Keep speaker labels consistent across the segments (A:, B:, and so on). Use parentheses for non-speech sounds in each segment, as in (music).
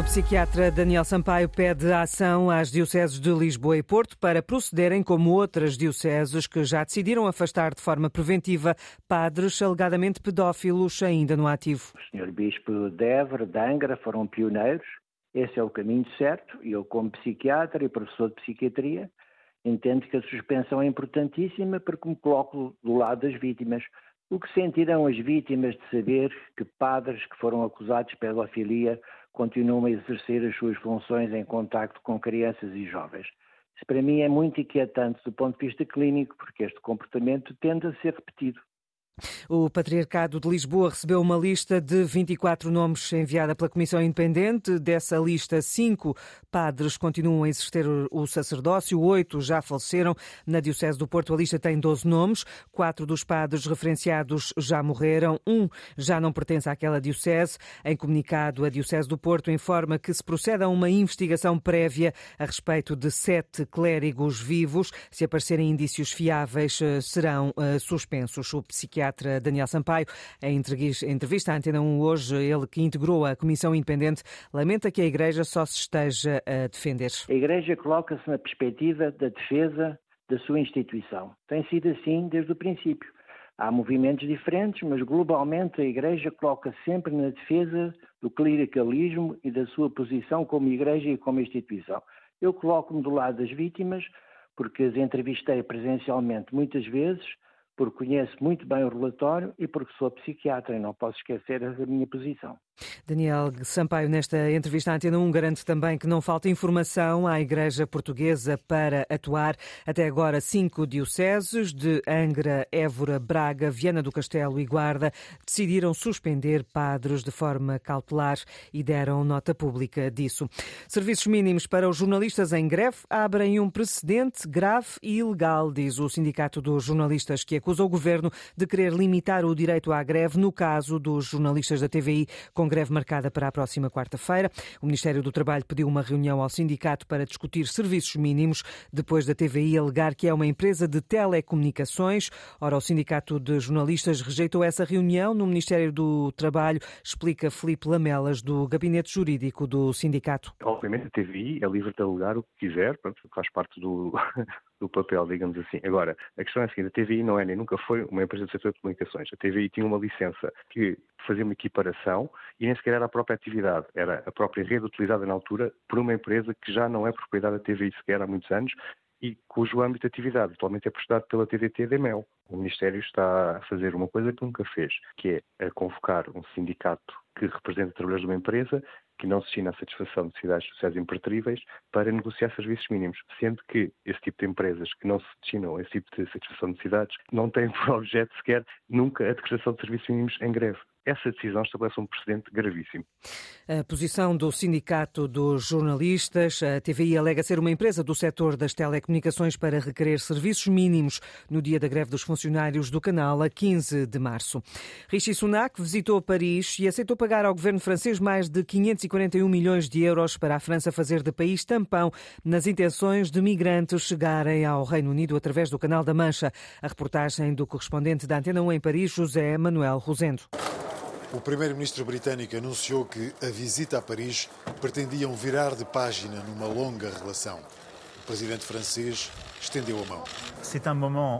A: O psiquiatra Daniel Sampaio pede ação às dioceses de Lisboa e Porto para procederem como outras dioceses que já decidiram afastar de forma preventiva padres alegadamente pedófilos ainda no ativo.
B: O Sr. Bispo de Évora, de Angra, foram pioneiros. Esse é o caminho certo. Eu, como psiquiatra e professor de psiquiatria, entendo que a suspensão é importantíssima porque me coloco do lado das vítimas. O que sentirão as vítimas de saber que padres que foram acusados de pedofilia continuam a exercer as suas funções em contacto com crianças e jovens? Isso para mim é muito inquietante do ponto de vista clínico, porque este comportamento tende a ser repetido.
A: O Patriarcado de Lisboa recebeu uma lista de 24 nomes enviada pela Comissão Independente. Dessa lista, cinco padres continuam a exercer o sacerdócio, oito já faleceram. Na Diocese do Porto, a lista tem 12 nomes. Quatro dos padres referenciados já morreram, um já não pertence àquela Diocese. Em comunicado, a Diocese do Porto informa que se procede a uma investigação prévia a respeito de sete clérigos vivos. Se aparecerem indícios fiáveis, eh, serão uh, suspensos. O psiquiatra psiquiatra Daniel Sampaio. Em entrevista à Antena 1 hoje, ele que integrou a Comissão Independente, lamenta que a Igreja só se esteja a defender.
B: A Igreja coloca-se na perspectiva da defesa da sua instituição. Tem sido assim desde o princípio. Há movimentos diferentes, mas globalmente a Igreja coloca sempre na defesa do clericalismo e da sua posição como Igreja e como instituição. Eu coloco-me do lado das vítimas, porque as entrevistei presencialmente muitas vezes, porque conheço muito bem o relatório e porque sou psiquiatra e não posso esquecer a minha posição.
A: Daniel Sampaio, nesta entrevista à Antena 1, garante também que não falta informação à Igreja Portuguesa para atuar. Até agora, cinco dioceses de Angra, Évora, Braga, Viana do Castelo e Guarda decidiram suspender padres de forma cautelar e deram nota pública disso. Serviços mínimos para os jornalistas em greve abrem um precedente grave e ilegal, diz o Sindicato dos Jornalistas, que acusa o governo de querer limitar o direito à greve no caso dos jornalistas da TVI com greve marcada para a próxima quarta-feira. O Ministério do Trabalho pediu uma reunião ao sindicato para discutir serviços mínimos, depois da TVI alegar que é uma empresa de telecomunicações. Ora, o Sindicato de Jornalistas rejeitou essa reunião no Ministério do Trabalho, explica Felipe Lamelas, do Gabinete Jurídico do Sindicato.
C: Obviamente a TVI é livre de alegar o que quiser, faz parte do, (laughs) do papel, digamos assim. Agora, a questão é a seguinte, a TVI não é nem nunca foi uma empresa do setor de comunicações. A TVI tinha uma licença que fazia uma equiparação e nem sequer era a própria atividade, era a própria rede utilizada na altura por uma empresa que já não é propriedade da TVI sequer há muitos anos e cujo âmbito de atividade atualmente é prestado pela TDT de Mel. O Ministério está a fazer uma coisa que nunca fez, que é a convocar um sindicato que representa trabalhadores de uma empresa que não se destina à satisfação de necessidades sociais impertríveis para negociar serviços mínimos, sendo que esse tipo de empresas que não se destinam a esse tipo de satisfação de necessidades não têm por (laughs) objeto sequer nunca a decretação de serviços mínimos em greve essa decisão estabelece um precedente gravíssimo.
A: A posição do Sindicato dos Jornalistas, a TVI alega ser uma empresa do setor das telecomunicações para requerer serviços mínimos no dia da greve dos funcionários do canal, a 15 de março. Rishi Sunak visitou Paris e aceitou pagar ao governo francês mais de 541 milhões de euros para a França fazer de país tampão nas intenções de migrantes chegarem ao Reino Unido através do Canal da Mancha. A reportagem do correspondente da Antena 1 em Paris, José Manuel Rosendo.
D: O primeiro-ministro britânico anunciou que a visita a Paris pretendia um virar de página numa longa relação. O presidente francês estendeu a mão.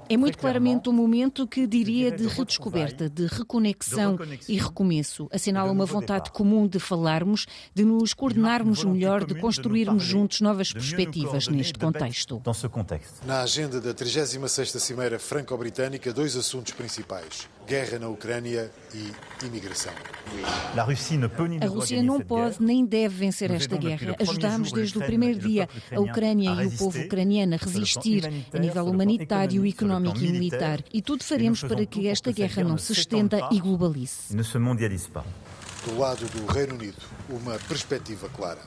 E: É muito claramente um momento que diria de redescoberta, de reconexão e recomeço. Assinala uma vontade comum de falarmos, de nos coordenarmos melhor, de construirmos juntos novas perspectivas neste contexto.
D: Na agenda da 36ª Cimeira Franco-Britânica, dois assuntos principais: guerra na Ucrânia e imigração.
E: A Rússia não pode nem deve vencer esta guerra. Ajudámos desde o primeiro dia a Ucrânia e o povo ucraniano a resistir a nível humanitário, económico e militar. E tudo faremos para que esta guerra não se estenda e globalize.
D: Do lado do Reino Unido, uma perspectiva clara.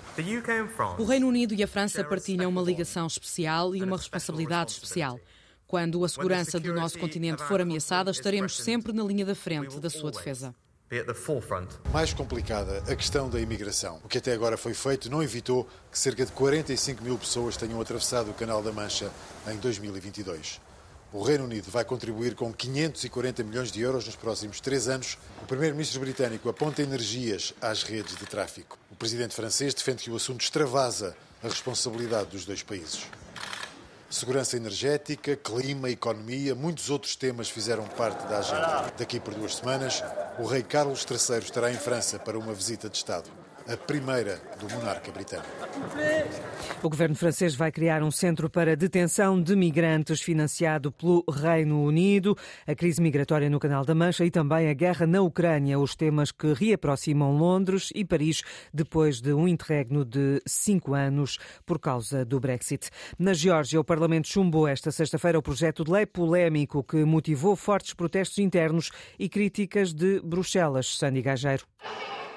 F: O Reino Unido e a França partilham uma ligação especial e uma responsabilidade especial. Quando a segurança do nosso continente for ameaçada, estaremos sempre na linha da frente da sua defesa.
D: Mais complicada a questão da imigração. O que até agora foi feito não evitou que cerca de 45 mil pessoas tenham atravessado o Canal da Mancha em 2022. O Reino Unido vai contribuir com 540 milhões de euros nos próximos três anos. O primeiro-ministro britânico aponta energias às redes de tráfico. O presidente francês defende que o assunto extravasa a responsabilidade dos dois países. Segurança energética, clima, economia, muitos outros temas fizeram parte da agenda. Daqui por duas semanas, o rei Carlos III estará em França para uma visita de Estado a primeira do monarca britânico.
A: O governo francês vai criar um centro para detenção de migrantes financiado pelo Reino Unido, a crise migratória no Canal da Mancha e também a guerra na Ucrânia, os temas que reaproximam Londres e Paris depois de um interregno de cinco anos por causa do Brexit. Na Geórgia, o Parlamento chumbou esta sexta-feira o projeto de lei polémico que motivou fortes protestos internos e críticas de Bruxelas. Sandy Gageiro.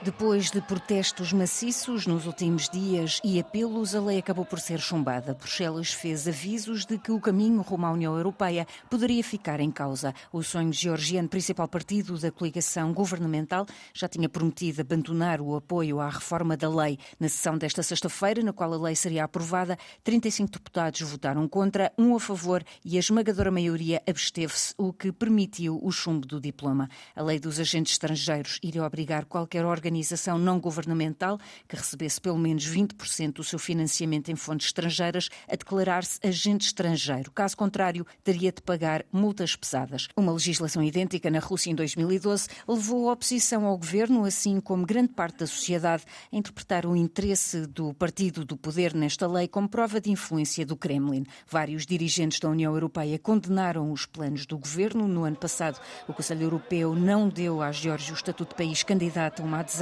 E: Depois de protestos maciços nos últimos dias e apelos, a lei acabou por ser chumbada. Bruxelas fez avisos de que o caminho rumo à União Europeia poderia ficar em causa. O sonho georgiano, principal partido da coligação governamental, já tinha prometido abandonar o apoio à reforma da lei. Na sessão desta sexta-feira, na qual a lei seria aprovada, 35 deputados votaram contra, um a favor e a esmagadora maioria absteve-se, o que permitiu o chumbo do diploma. A lei dos agentes estrangeiros iria obrigar qualquer órgão organização não governamental que recebesse pelo menos 20% do seu financiamento em fontes estrangeiras a declarar-se agente estrangeiro. Caso contrário, teria de pagar multas pesadas. Uma legislação idêntica na Rússia em 2012 levou a oposição ao governo, assim como grande parte da sociedade, a interpretar o interesse do partido do poder nesta lei como prova de influência do Kremlin. Vários dirigentes da União Europeia condenaram os planos do governo. No ano passado, o Conselho Europeu não deu à Geórgia o estatuto de país candidato a uma adesão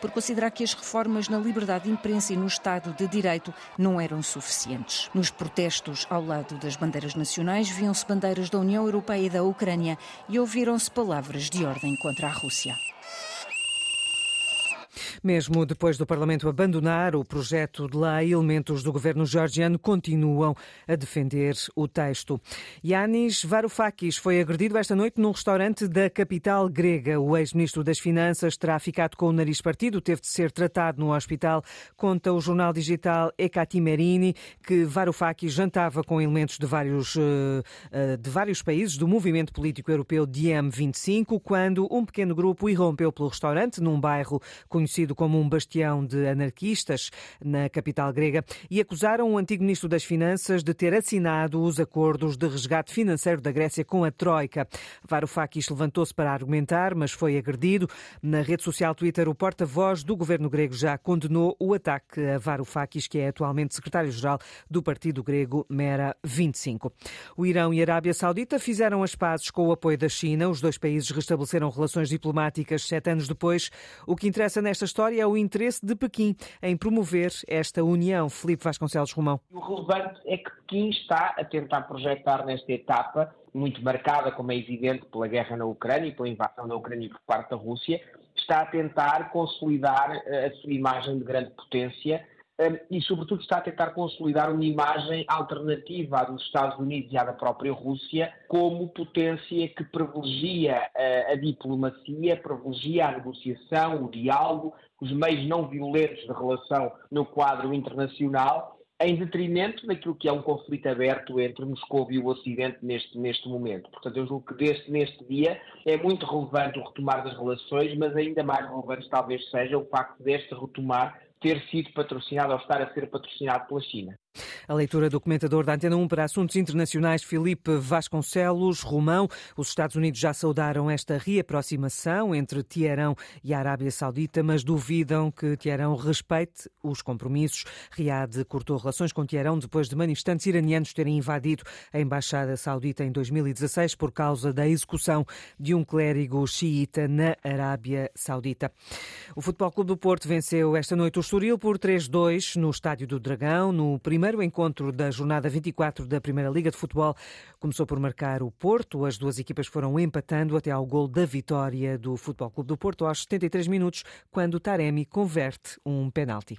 E: por considerar que as reformas na liberdade de imprensa e no Estado de Direito não eram suficientes. Nos protestos ao lado das bandeiras nacionais viam-se bandeiras da União Europeia e da Ucrânia e ouviram-se palavras de ordem contra a Rússia.
A: Mesmo depois do Parlamento abandonar o projeto de lei, elementos do governo georgiano continuam a defender o texto. Yanis Varoufakis foi agredido esta noite num restaurante da capital grega. O ex-ministro das Finanças terá ficado com o nariz partido, teve de ser tratado no hospital. Conta o jornal digital Ekatimerini que Varoufakis jantava com elementos de vários, eh, eh, de vários países do movimento político europeu DiEM25 quando um pequeno grupo irrompeu pelo restaurante num bairro conhecido conhecido como um bastião de anarquistas na capital grega, e acusaram o antigo ministro das Finanças de ter assinado os acordos de resgate financeiro da Grécia com a Troika. Varoufakis levantou-se para argumentar, mas foi agredido. Na rede social Twitter, o porta-voz do governo grego já condenou o ataque a Varoufakis, que é atualmente secretário-geral do partido grego Mera 25. O Irão e a Arábia Saudita fizeram as pazes com o apoio da China. Os dois países restabeleceram relações diplomáticas sete anos depois. O que interessa nesta história história é o interesse de Pequim em promover esta união. Felipe Vasconcelos Romão.
G: O relevante é que Pequim está a tentar projetar nesta etapa, muito marcada, como é evidente, pela guerra na Ucrânia e pela invasão da Ucrânia por parte da Rússia, está a tentar consolidar eh, a sua imagem de grande potência e, sobretudo, está a tentar consolidar uma imagem alternativa à dos Estados Unidos e à da própria Rússia como potência que privilegia a, a diplomacia, privilegia a negociação, o diálogo, os meios não violentos de relação no quadro internacional, em detrimento daquilo que é um conflito aberto entre Moscou e o Ocidente neste, neste momento. Portanto, eu julgo que deste, neste dia é muito relevante o retomar das relações, mas ainda mais relevante talvez seja o facto deste retomar ter sido patrocinado ou estar a ser patrocinado pela China.
A: A leitura do comentador da Antena 1 para Assuntos Internacionais, Filipe Vasconcelos Romão. Os Estados Unidos já saudaram esta reaproximação entre Teherão e a Arábia Saudita, mas duvidam que Teherão respeite os compromissos. Riad cortou relações com Teherão depois de manifestantes iranianos terem invadido a Embaixada Saudita em 2016 por causa da execução de um clérigo xiita na Arábia Saudita. O Futebol Clube do Porto venceu esta noite o Estoril por 3-2 no Estádio do Dragão, no primeiro primeiro encontro da jornada 24 da Primeira Liga de Futebol começou por marcar o Porto. As duas equipas foram empatando até ao gol da vitória do Futebol Clube do Porto aos 73 minutos, quando Taremi converte um penalti.